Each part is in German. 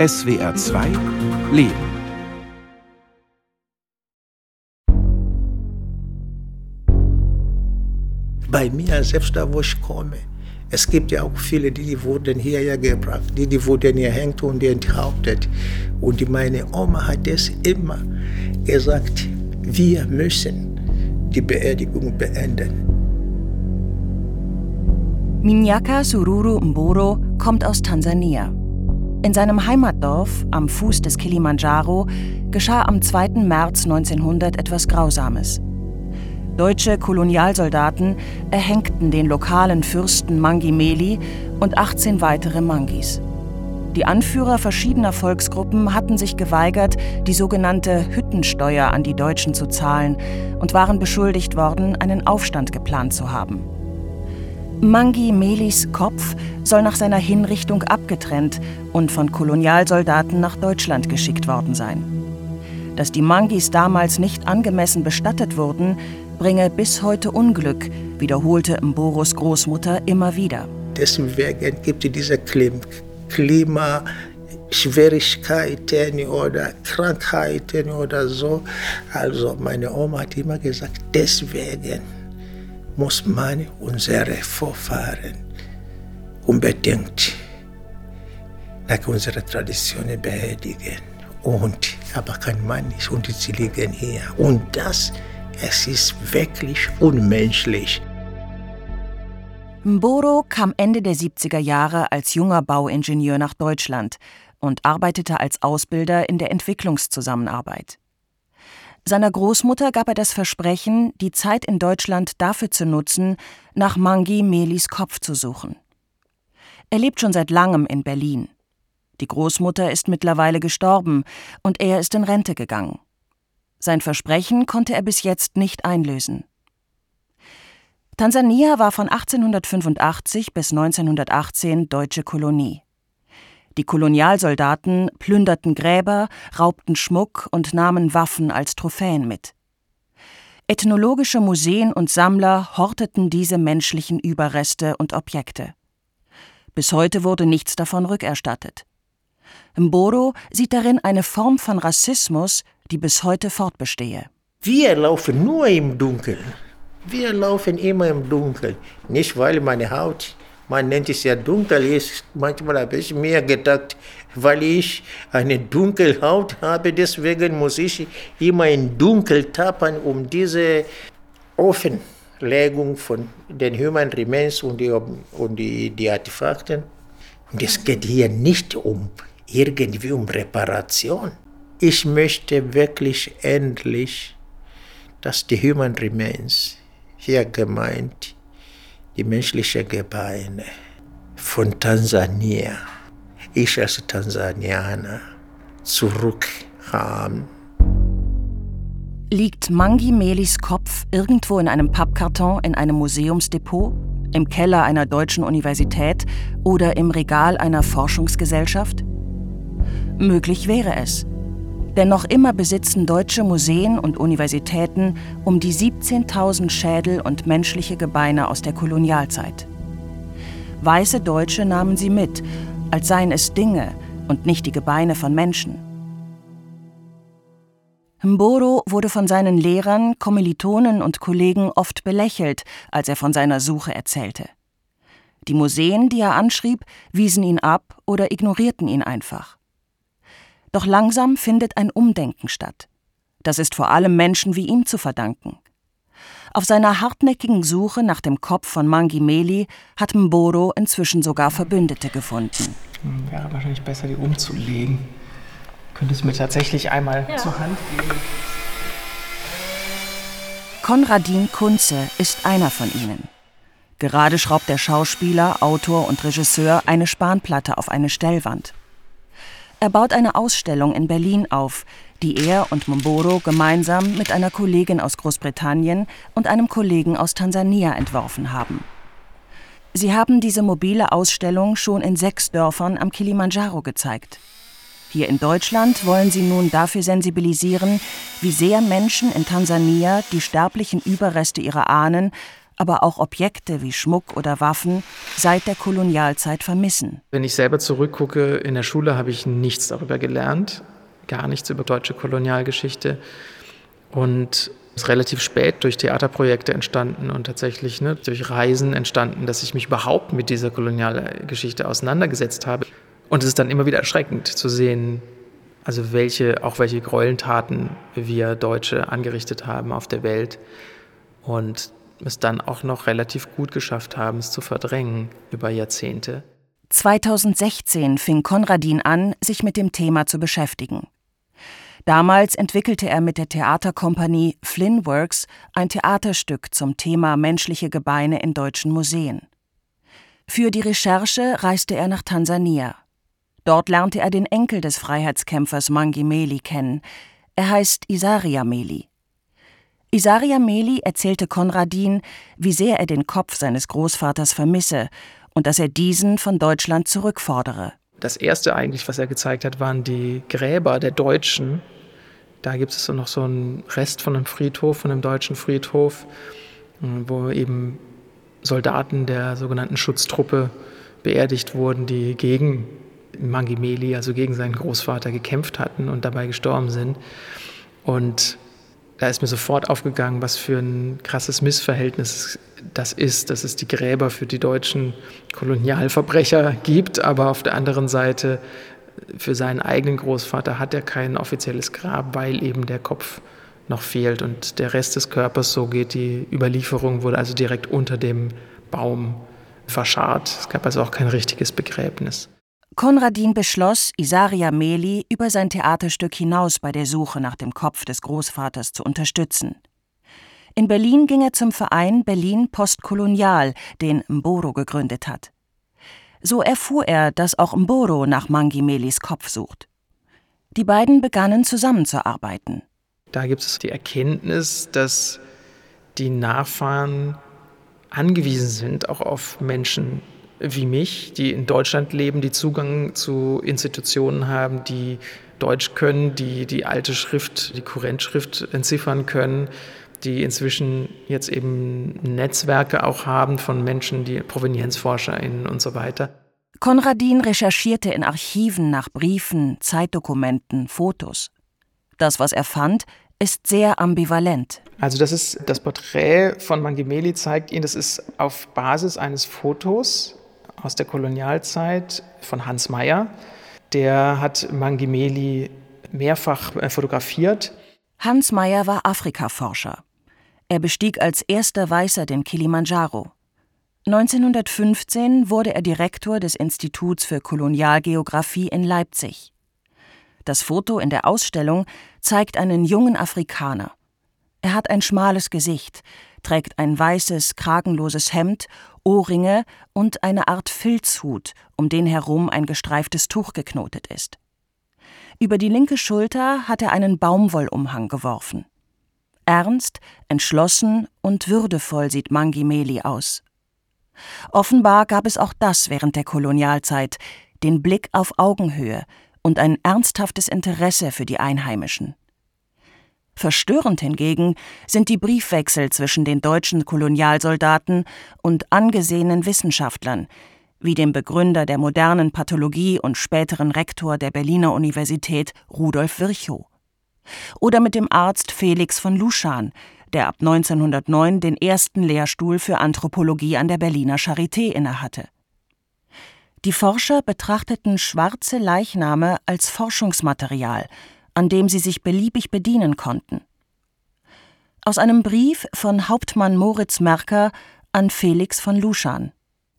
SWR 2 Leben. Bei mir, selbst da, wo ich komme, es gibt ja auch viele, die, die wurden hierher gebracht, die, die wurden hier hängt und enthauptet. Und meine Oma hat es immer gesagt, wir müssen die Beerdigung beenden. Minyaka Sururu Mboro kommt aus Tansania. In seinem Heimatdorf am Fuß des Kilimanjaro geschah am 2. März 1900 etwas Grausames. Deutsche Kolonialsoldaten erhängten den lokalen Fürsten Mangi Meli und 18 weitere Mangis. Die Anführer verschiedener Volksgruppen hatten sich geweigert, die sogenannte Hüttensteuer an die Deutschen zu zahlen und waren beschuldigt worden, einen Aufstand geplant zu haben. Mangi Melis Kopf soll nach seiner Hinrichtung abgetrennt und von Kolonialsoldaten nach Deutschland geschickt worden sein. Dass die Mangis damals nicht angemessen bestattet wurden, bringe bis heute Unglück, wiederholte Mboros Großmutter immer wieder. Deswegen gibt es diese Klimaschwierigkeiten oder Krankheiten oder so. Also meine Oma hat immer gesagt, deswegen muss man unsere Vorfahren unbedingt nach unserer Tradition beerdigen. Und aber kann man nicht und sie liegen hier. Und das es ist wirklich unmenschlich. Mboro kam Ende der 70er Jahre als junger Bauingenieur nach Deutschland und arbeitete als Ausbilder in der Entwicklungszusammenarbeit. Seiner Großmutter gab er das Versprechen, die Zeit in Deutschland dafür zu nutzen, nach Mangi Melis Kopf zu suchen. Er lebt schon seit langem in Berlin. Die Großmutter ist mittlerweile gestorben und er ist in Rente gegangen. Sein Versprechen konnte er bis jetzt nicht einlösen. Tansania war von 1885 bis 1918 deutsche Kolonie. Die Kolonialsoldaten plünderten Gräber, raubten Schmuck und nahmen Waffen als Trophäen mit. Ethnologische Museen und Sammler horteten diese menschlichen Überreste und Objekte. Bis heute wurde nichts davon rückerstattet. Mboro sieht darin eine Form von Rassismus, die bis heute fortbestehe. Wir laufen nur im Dunkeln. Wir laufen immer im Dunkeln. Nicht, weil meine Haut, man nennt es ja dunkel, ist. Manchmal habe ich mir gedacht, weil ich eine dunkle Haut habe, deswegen muss ich immer in Dunkel tappen, um diese Offenlegung von den Human Remains und die, und die, die Artefakten. Und es geht hier nicht um irgendwie um Reparation. Ich möchte wirklich endlich, dass die Human Remains, hier gemeint, die menschlichen Gebeine von Tansania, ich als Tansanianer, zurückhaben. Liegt Mangi Melis Kopf irgendwo in einem Pappkarton in einem Museumsdepot, im Keller einer deutschen Universität oder im Regal einer Forschungsgesellschaft? Möglich wäre es. Denn noch immer besitzen deutsche Museen und Universitäten um die 17.000 Schädel und menschliche Gebeine aus der Kolonialzeit. Weiße Deutsche nahmen sie mit, als seien es Dinge und nicht die Gebeine von Menschen. Mboro wurde von seinen Lehrern, Kommilitonen und Kollegen oft belächelt, als er von seiner Suche erzählte. Die Museen, die er anschrieb, wiesen ihn ab oder ignorierten ihn einfach. Doch langsam findet ein Umdenken statt. Das ist vor allem Menschen wie ihm zu verdanken. Auf seiner hartnäckigen Suche nach dem Kopf von Mangi Meli hat Mboro inzwischen sogar Verbündete gefunden. Wäre wahrscheinlich besser, die umzulegen. Könntest du mir tatsächlich einmal ja. zur Hand geben? Konradin Kunze ist einer von ihnen. Gerade schraubt der Schauspieler, Autor und Regisseur eine Spanplatte auf eine Stellwand. Er baut eine Ausstellung in Berlin auf, die er und Momboro gemeinsam mit einer Kollegin aus Großbritannien und einem Kollegen aus Tansania entworfen haben. Sie haben diese mobile Ausstellung schon in sechs Dörfern am Kilimanjaro gezeigt. Hier in Deutschland wollen sie nun dafür sensibilisieren, wie sehr Menschen in Tansania die sterblichen Überreste ihrer Ahnen aber auch Objekte wie Schmuck oder Waffen seit der Kolonialzeit vermissen. Wenn ich selber zurückgucke, in der Schule habe ich nichts darüber gelernt, gar nichts über deutsche Kolonialgeschichte und ist relativ spät durch Theaterprojekte entstanden und tatsächlich ne, durch Reisen entstanden, dass ich mich überhaupt mit dieser Kolonialgeschichte auseinandergesetzt habe. Und es ist dann immer wieder erschreckend zu sehen, also welche, auch welche Gräueltaten wir Deutsche angerichtet haben auf der Welt und es dann auch noch relativ gut geschafft haben, es zu verdrängen über Jahrzehnte. 2016 fing Konradin an, sich mit dem Thema zu beschäftigen. Damals entwickelte er mit der Theaterkompanie Flynn Works ein Theaterstück zum Thema menschliche Gebeine in deutschen Museen. Für die Recherche reiste er nach Tansania. Dort lernte er den Enkel des Freiheitskämpfers Mangi Meli kennen. Er heißt Isaria Meli. Isaria Meli erzählte Konradin, wie sehr er den Kopf seines Großvaters vermisse und dass er diesen von Deutschland zurückfordere. Das erste eigentlich, was er gezeigt hat, waren die Gräber der Deutschen. Da gibt es noch so einen Rest von einem Friedhof, von einem deutschen Friedhof, wo eben Soldaten der sogenannten Schutztruppe beerdigt wurden, die gegen Mangimeli, also gegen seinen Großvater, gekämpft hatten und dabei gestorben sind. Und da ist mir sofort aufgegangen, was für ein krasses Missverhältnis das ist, dass es die Gräber für die deutschen Kolonialverbrecher gibt, aber auf der anderen Seite für seinen eigenen Großvater hat er kein offizielles Grab, weil eben der Kopf noch fehlt und der Rest des Körpers, so geht die Überlieferung, wurde also direkt unter dem Baum verscharrt. Es gab also auch kein richtiges Begräbnis. Konradin beschloss, Isaria Meli über sein Theaterstück hinaus bei der Suche nach dem Kopf des Großvaters zu unterstützen. In Berlin ging er zum Verein Berlin Postkolonial, den Mboro gegründet hat. So erfuhr er, dass auch Mboro nach Mangi Melis Kopf sucht. Die beiden begannen zusammenzuarbeiten. Da gibt es die Erkenntnis, dass die Nachfahren angewiesen sind auch auf Menschen wie mich, die in Deutschland leben, die Zugang zu Institutionen haben, die Deutsch können, die die alte Schrift, die Kurrentschrift entziffern können, die inzwischen jetzt eben Netzwerke auch haben von Menschen, die ProvenienzforscherInnen und so weiter. Konradin recherchierte in Archiven nach Briefen, Zeitdokumenten, Fotos. Das, was er fand, ist sehr ambivalent. Also das ist das Porträt von Mangimeli zeigt ihn, das ist auf Basis eines Fotos aus der Kolonialzeit von Hans Meyer. Der hat Mangimeli mehrfach äh, fotografiert. Hans Meyer war Afrikaforscher. Er bestieg als erster Weißer den Kilimanjaro. 1915 wurde er Direktor des Instituts für Kolonialgeographie in Leipzig. Das Foto in der Ausstellung zeigt einen jungen Afrikaner. Er hat ein schmales Gesicht, trägt ein weißes, kragenloses Hemd Ohrringe und eine Art Filzhut, um den herum ein gestreiftes Tuch geknotet ist. Über die linke Schulter hat er einen Baumwollumhang geworfen. Ernst, entschlossen und würdevoll sieht Mangi Meli aus. Offenbar gab es auch das während der Kolonialzeit, den Blick auf Augenhöhe und ein ernsthaftes Interesse für die Einheimischen. Verstörend hingegen sind die Briefwechsel zwischen den deutschen Kolonialsoldaten und angesehenen Wissenschaftlern, wie dem Begründer der modernen Pathologie und späteren Rektor der Berliner Universität Rudolf Virchow. Oder mit dem Arzt Felix von Luschan, der ab 1909 den ersten Lehrstuhl für Anthropologie an der Berliner Charité innehatte. Die Forscher betrachteten schwarze Leichname als Forschungsmaterial an dem sie sich beliebig bedienen konnten. Aus einem Brief von Hauptmann Moritz Merker an Felix von Luschan.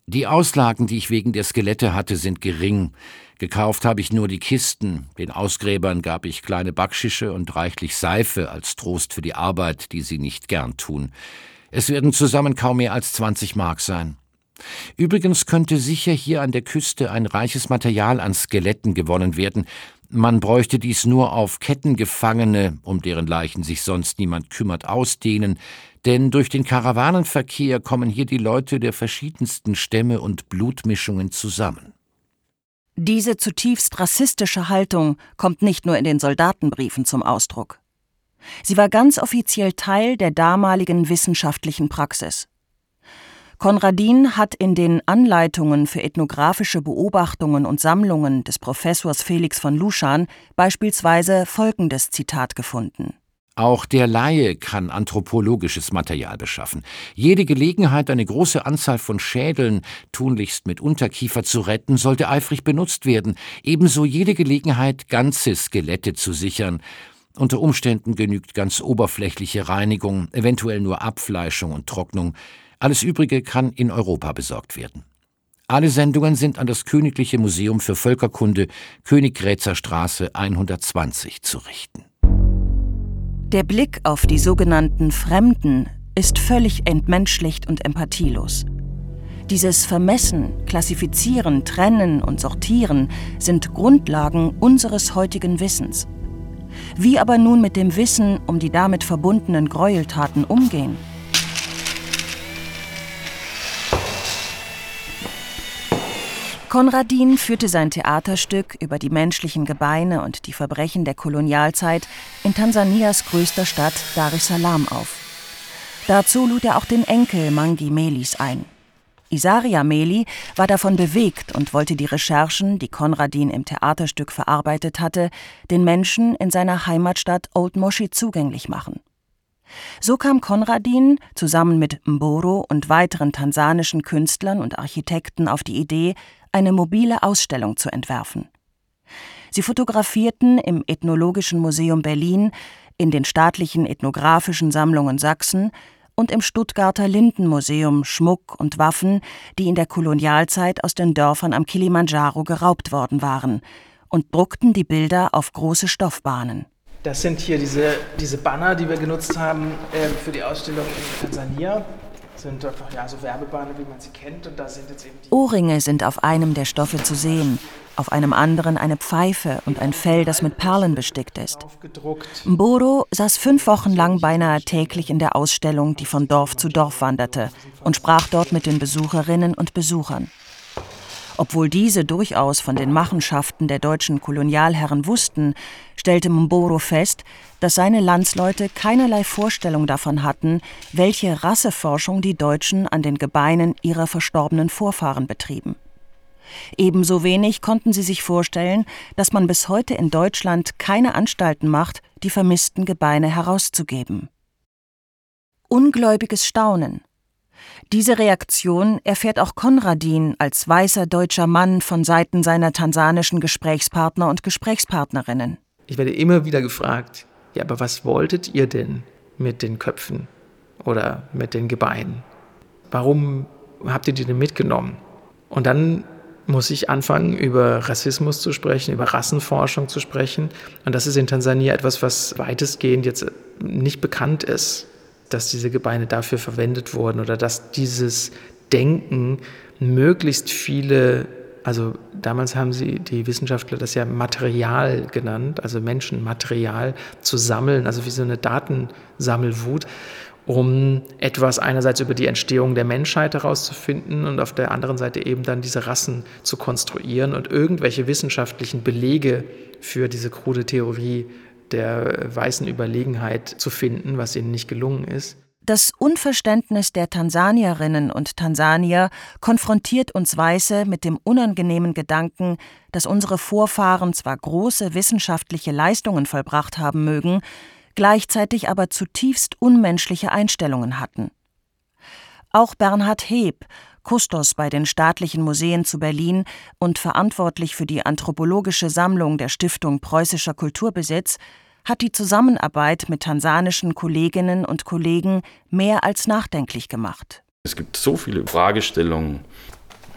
Die Auslagen, die ich wegen der Skelette hatte, sind gering. Gekauft habe ich nur die Kisten. Den Ausgräbern gab ich kleine Backschische und reichlich Seife als Trost für die Arbeit, die sie nicht gern tun. Es werden zusammen kaum mehr als 20 Mark sein. Übrigens könnte sicher hier an der Küste ein reiches Material an Skeletten gewonnen werden, man bräuchte dies nur auf Kettengefangene, um deren Leichen sich sonst niemand kümmert, ausdehnen, denn durch den Karawanenverkehr kommen hier die Leute der verschiedensten Stämme und Blutmischungen zusammen. Diese zutiefst rassistische Haltung kommt nicht nur in den Soldatenbriefen zum Ausdruck. Sie war ganz offiziell Teil der damaligen wissenschaftlichen Praxis. Konradin hat in den Anleitungen für ethnografische Beobachtungen und Sammlungen des Professors Felix von Luschan beispielsweise folgendes Zitat gefunden. Auch der Laie kann anthropologisches Material beschaffen. Jede Gelegenheit, eine große Anzahl von Schädeln, tunlichst mit Unterkiefer zu retten, sollte eifrig benutzt werden. Ebenso jede Gelegenheit, ganze Skelette zu sichern. Unter Umständen genügt ganz oberflächliche Reinigung, eventuell nur Abfleischung und Trocknung. Alles Übrige kann in Europa besorgt werden. Alle Sendungen sind an das Königliche Museum für Völkerkunde Königgrätzer Straße 120 zu richten. Der Blick auf die sogenannten Fremden ist völlig entmenschlicht und empathielos. Dieses Vermessen, Klassifizieren, Trennen und Sortieren sind Grundlagen unseres heutigen Wissens. Wie aber nun mit dem Wissen um die damit verbundenen Gräueltaten umgehen? Konradin führte sein Theaterstück über die menschlichen Gebeine und die Verbrechen der Kolonialzeit in Tansanias größter Stadt Dar es Salaam auf. Dazu lud er auch den Enkel Mangi Melis ein. Isaria Meli war davon bewegt und wollte die Recherchen, die Konradin im Theaterstück verarbeitet hatte, den Menschen in seiner Heimatstadt Old Moshi zugänglich machen. So kam Konradin zusammen mit Mboro und weiteren tansanischen Künstlern und Architekten auf die Idee, eine mobile Ausstellung zu entwerfen. Sie fotografierten im Ethnologischen Museum Berlin, in den staatlichen ethnografischen Sammlungen Sachsen und im Stuttgarter Lindenmuseum Schmuck und Waffen, die in der Kolonialzeit aus den Dörfern am Kilimanjaro geraubt worden waren, und druckten die Bilder auf große Stoffbahnen. Das sind hier diese, diese Banner, die wir genutzt haben äh, für die Ausstellung in Tansania. Sind einfach ja, so Werbebanner, wie man sie kennt. Und da sind jetzt eben Ohrringe sind auf einem der Stoffe zu sehen, auf einem anderen eine Pfeife und ein Fell, das mit Perlen bestickt ist. Mboro saß fünf Wochen lang beinahe täglich in der Ausstellung, die von Dorf zu Dorf wanderte, und sprach dort mit den Besucherinnen und Besuchern. Obwohl diese durchaus von den Machenschaften der deutschen Kolonialherren wussten, stellte Mboro fest, dass seine Landsleute keinerlei Vorstellung davon hatten, welche Rasseforschung die Deutschen an den Gebeinen ihrer verstorbenen Vorfahren betrieben. Ebenso wenig konnten sie sich vorstellen, dass man bis heute in Deutschland keine Anstalten macht, die vermissten Gebeine herauszugeben. Ungläubiges Staunen, diese Reaktion erfährt auch Konradin als weißer deutscher Mann von Seiten seiner tansanischen Gesprächspartner und Gesprächspartnerinnen. Ich werde immer wieder gefragt, ja, aber was wolltet ihr denn mit den Köpfen oder mit den Gebeinen? Warum habt ihr die denn mitgenommen? Und dann muss ich anfangen, über Rassismus zu sprechen, über Rassenforschung zu sprechen. Und das ist in Tansania etwas, was weitestgehend jetzt nicht bekannt ist dass diese Gebeine dafür verwendet wurden oder dass dieses Denken möglichst viele, also damals haben sie die Wissenschaftler das ja Material genannt, also Menschenmaterial zu sammeln, also wie so eine Datensammelwut, um etwas einerseits über die Entstehung der Menschheit herauszufinden und auf der anderen Seite eben dann diese Rassen zu konstruieren und irgendwelche wissenschaftlichen Belege für diese krude Theorie der weißen Überlegenheit zu finden, was ihnen nicht gelungen ist. Das Unverständnis der Tansanierinnen und Tansanier konfrontiert uns Weiße mit dem unangenehmen Gedanken, dass unsere Vorfahren zwar große wissenschaftliche Leistungen vollbracht haben mögen, gleichzeitig aber zutiefst unmenschliche Einstellungen hatten. Auch Bernhard Heb, Kustos bei den staatlichen Museen zu Berlin und verantwortlich für die anthropologische Sammlung der Stiftung Preußischer Kulturbesitz, hat die Zusammenarbeit mit tansanischen Kolleginnen und Kollegen mehr als nachdenklich gemacht. Es gibt so viele Fragestellungen,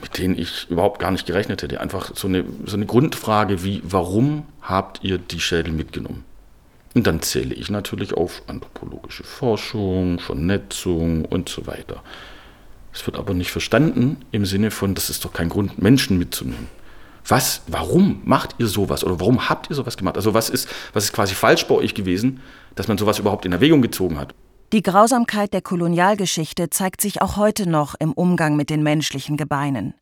mit denen ich überhaupt gar nicht gerechnet hätte. Einfach so eine, so eine Grundfrage wie, warum habt ihr die Schädel mitgenommen? Und dann zähle ich natürlich auf anthropologische Forschung, Vernetzung und so weiter. Es wird aber nicht verstanden im Sinne von, das ist doch kein Grund, Menschen mitzunehmen. Was, warum macht ihr sowas oder warum habt ihr sowas gemacht? Also was ist, was ist quasi falsch bei euch gewesen, dass man sowas überhaupt in Erwägung gezogen hat? Die Grausamkeit der Kolonialgeschichte zeigt sich auch heute noch im Umgang mit den menschlichen Gebeinen.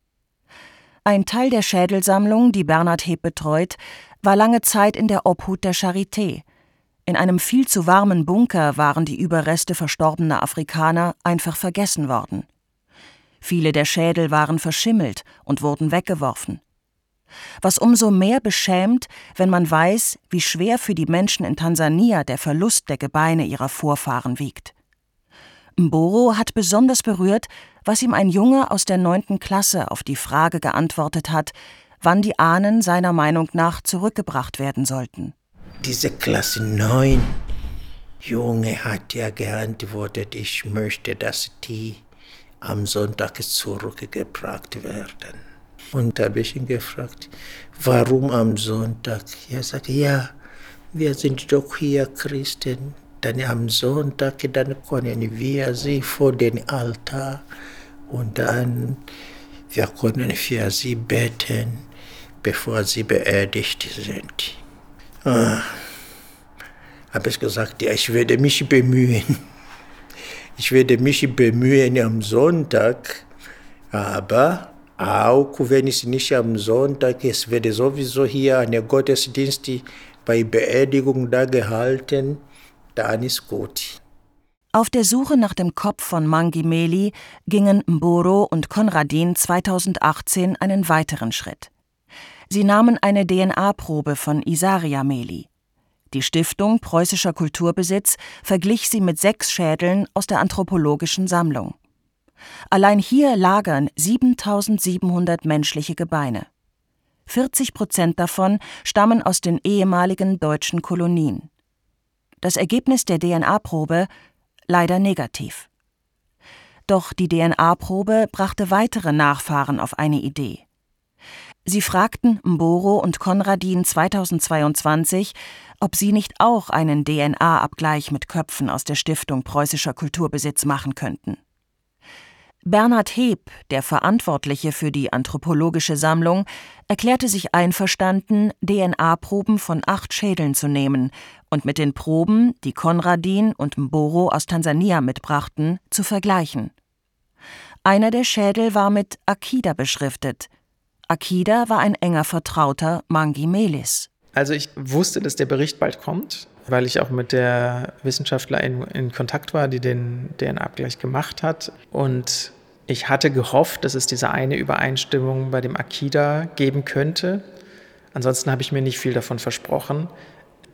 Ein Teil der Schädelsammlung, die Bernhard Heb betreut, war lange Zeit in der Obhut der Charité. In einem viel zu warmen Bunker waren die Überreste verstorbener Afrikaner einfach vergessen worden. Viele der Schädel waren verschimmelt und wurden weggeworfen. Was umso mehr beschämt, wenn man weiß, wie schwer für die Menschen in Tansania der Verlust der Gebeine ihrer Vorfahren wiegt. Mboro hat besonders berührt, was ihm ein Junge aus der neunten Klasse auf die Frage geantwortet hat, wann die Ahnen seiner Meinung nach zurückgebracht werden sollten. Diese Klasse 9 Junge hat ja geantwortet, ich möchte, dass die am Sonntag zurückgebracht werden. Und da habe ich ihn gefragt, warum am Sonntag? Er sagt, ja, wir sind doch hier Christen. Dann am Sonntag, dann können wir sie vor den Altar und dann wir können für sie beten, bevor sie beerdigt sind. Ah, habe ich gesagt, ja, ich werde mich bemühen. Ich werde mich bemühen am Sonntag, aber auch wenn es nicht am Sonntag ist, werde sowieso hier eine Gottesdienst bei Beerdigung da gehalten, dann ist gut. Auf der Suche nach dem Kopf von Mangi Meli gingen Mboro und Konradin 2018 einen weiteren Schritt. Sie nahmen eine DNA-Probe von Isaria Meli. Die Stiftung Preußischer Kulturbesitz verglich sie mit sechs Schädeln aus der anthropologischen Sammlung. Allein hier lagern 7700 menschliche Gebeine. 40 Prozent davon stammen aus den ehemaligen deutschen Kolonien. Das Ergebnis der DNA-Probe leider negativ. Doch die DNA-Probe brachte weitere Nachfahren auf eine Idee. Sie fragten Mboro und Konradin 2022, ob sie nicht auch einen DNA-Abgleich mit Köpfen aus der Stiftung Preußischer Kulturbesitz machen könnten. Bernhard Heb, der Verantwortliche für die anthropologische Sammlung, erklärte sich einverstanden, DNA-Proben von acht Schädeln zu nehmen und mit den Proben, die Konradin und Mboro aus Tansania mitbrachten, zu vergleichen. Einer der Schädel war mit Akida beschriftet. Akida war ein enger Vertrauter Mangi Melis. Also ich wusste, dass der Bericht bald kommt, weil ich auch mit der Wissenschaftlerin in Kontakt war, die den DNA-Abgleich gemacht hat. Und ich hatte gehofft, dass es diese eine Übereinstimmung bei dem Akida geben könnte. Ansonsten habe ich mir nicht viel davon versprochen,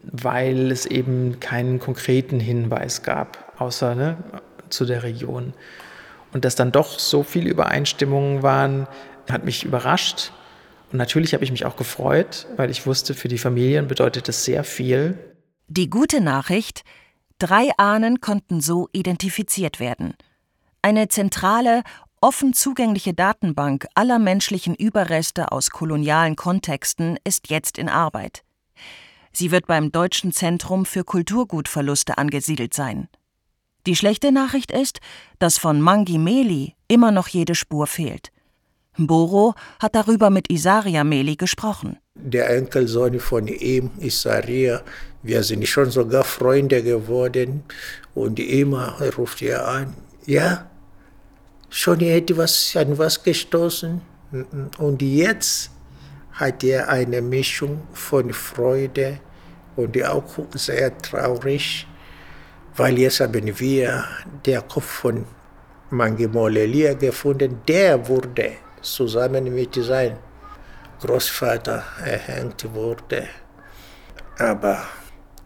weil es eben keinen konkreten Hinweis gab, außer ne, zu der Region. Und dass dann doch so viele Übereinstimmungen waren, hat mich überrascht. Und natürlich habe ich mich auch gefreut, weil ich wusste, für die Familien bedeutet es sehr viel. Die gute Nachricht, drei Ahnen konnten so identifiziert werden. Eine zentrale, offen zugängliche Datenbank aller menschlichen Überreste aus kolonialen Kontexten ist jetzt in Arbeit. Sie wird beim Deutschen Zentrum für Kulturgutverluste angesiedelt sein. Die schlechte Nachricht ist, dass von Mangi Meli immer noch jede Spur fehlt. Mboro hat darüber mit Isaria Meli gesprochen. Der Enkelsohn von ihm, Isaria, wir sind schon sogar Freunde geworden. Und immer ruft er an, ja, schon etwas an was gestoßen? Und jetzt hat er eine Mischung von Freude und auch sehr traurig, weil jetzt haben wir den Kopf von Mangimolelia gefunden, der wurde zusammen mit seinem Großvater erhängt wurde. Aber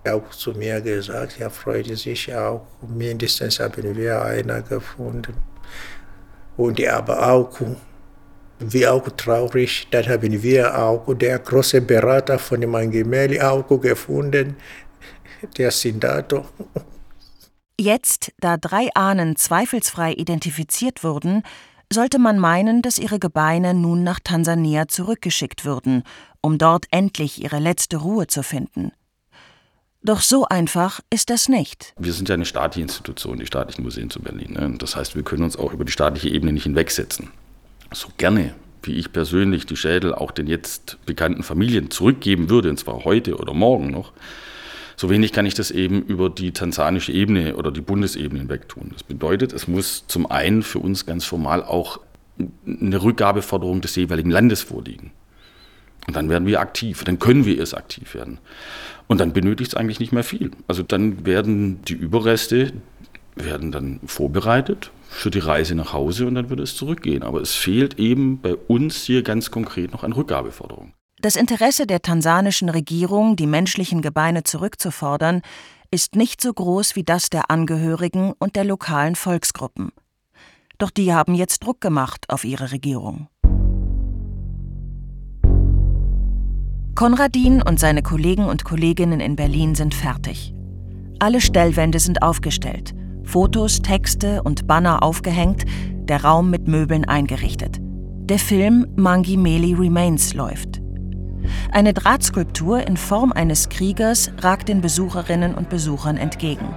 auch zu mir gesagt, er freute sich auch, mindestens haben wir einer gefunden. Und er aber auch, wie auch traurig, dann haben wir auch der große Berater von dem Angemeli auch gefunden, der Sindato. Jetzt, da drei Ahnen zweifelsfrei identifiziert wurden, sollte man meinen, dass ihre Gebeine nun nach Tansania zurückgeschickt würden, um dort endlich ihre letzte Ruhe zu finden. Doch so einfach ist das nicht. Wir sind ja eine staatliche Institution, die staatlichen Museen zu Berlin. Ne? Das heißt, wir können uns auch über die staatliche Ebene nicht hinwegsetzen. So gerne, wie ich persönlich die Schädel auch den jetzt bekannten Familien zurückgeben würde, und zwar heute oder morgen noch, so wenig kann ich das eben über die tansanische Ebene oder die Bundesebene hinweg tun. Das bedeutet, es muss zum einen für uns ganz formal auch eine Rückgabeforderung des jeweiligen Landes vorliegen. Und dann werden wir aktiv, dann können wir erst aktiv werden. Und dann benötigt es eigentlich nicht mehr viel. Also dann werden die Überreste werden dann vorbereitet für die Reise nach Hause und dann würde es zurückgehen. Aber es fehlt eben bei uns hier ganz konkret noch an Rückgabeforderungen. Das Interesse der tansanischen Regierung, die menschlichen Gebeine zurückzufordern, ist nicht so groß wie das der Angehörigen und der lokalen Volksgruppen. Doch die haben jetzt Druck gemacht auf ihre Regierung. Konradin und seine Kollegen und Kolleginnen in Berlin sind fertig. Alle Stellwände sind aufgestellt, Fotos, Texte und Banner aufgehängt, der Raum mit Möbeln eingerichtet. Der Film Mangi Meli Remains läuft. Eine Drahtskulptur in Form eines Kriegers ragt den Besucherinnen und Besuchern entgegen.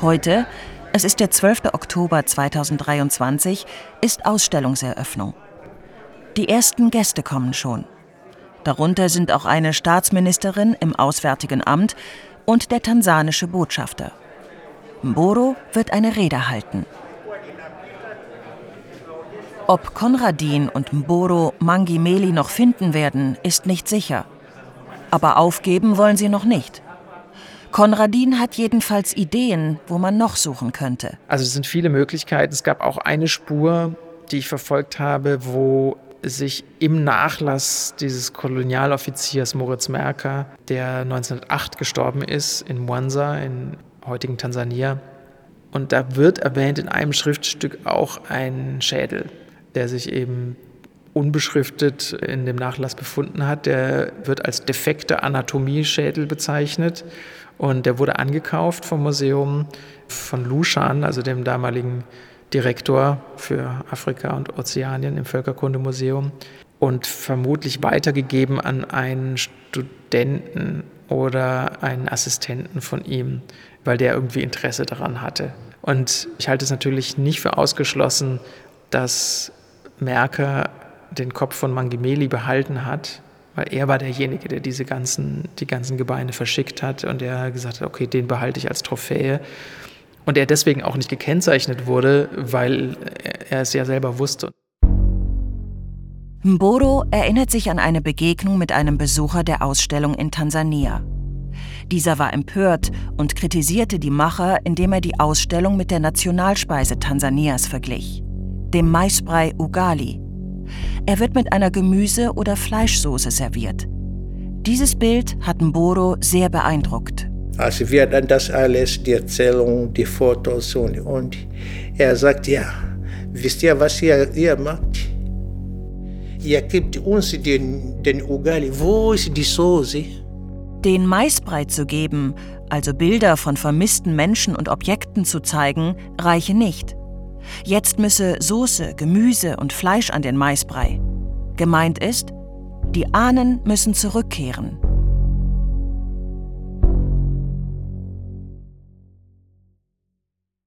Heute, es ist der 12. Oktober 2023, ist Ausstellungseröffnung. Die ersten Gäste kommen schon. Darunter sind auch eine Staatsministerin im Auswärtigen Amt und der tansanische Botschafter. Mboro wird eine Rede halten. Ob Konradin und Mboro Mangimeli noch finden werden, ist nicht sicher. Aber aufgeben wollen sie noch nicht. Konradin hat jedenfalls Ideen, wo man noch suchen könnte. Also es sind viele Möglichkeiten. Es gab auch eine Spur, die ich verfolgt habe, wo sich im Nachlass dieses Kolonialoffiziers Moritz Merker, der 1908 gestorben ist in Mwanza in heutigen Tansania, und da wird erwähnt in einem Schriftstück auch ein Schädel der sich eben unbeschriftet in dem Nachlass befunden hat. Der wird als defekte Anatomieschädel bezeichnet und der wurde angekauft vom Museum von Lushan, also dem damaligen Direktor für Afrika und Ozeanien im Völkerkundemuseum und vermutlich weitergegeben an einen Studenten oder einen Assistenten von ihm, weil der irgendwie Interesse daran hatte. Und ich halte es natürlich nicht für ausgeschlossen, dass Merker den Kopf von Mangimeli behalten hat, weil er war derjenige, der diese ganzen, die ganzen Gebeine verschickt hat und er gesagt hat, okay, den behalte ich als Trophäe. Und er deswegen auch nicht gekennzeichnet wurde, weil er es ja selber wusste. Mboro erinnert sich an eine Begegnung mit einem Besucher der Ausstellung in Tansania. Dieser war empört und kritisierte die Macher, indem er die Ausstellung mit der Nationalspeise Tansanias verglich dem Maisbrei Ugali. Er wird mit einer Gemüse- oder Fleischsoße serviert. Dieses Bild hat Mboro sehr beeindruckt. Als wir dann das alles, die Erzählung, die Fotos und, und er sagt, ja, wisst ihr, was ihr, ihr macht? Ihr gebt uns den, den Ugali. Wo ist die Soße? Den Maisbrei zu geben, also Bilder von vermissten Menschen und Objekten zu zeigen, reiche nicht. Jetzt müsse Soße, Gemüse und Fleisch an den Maisbrei. Gemeint ist, die Ahnen müssen zurückkehren.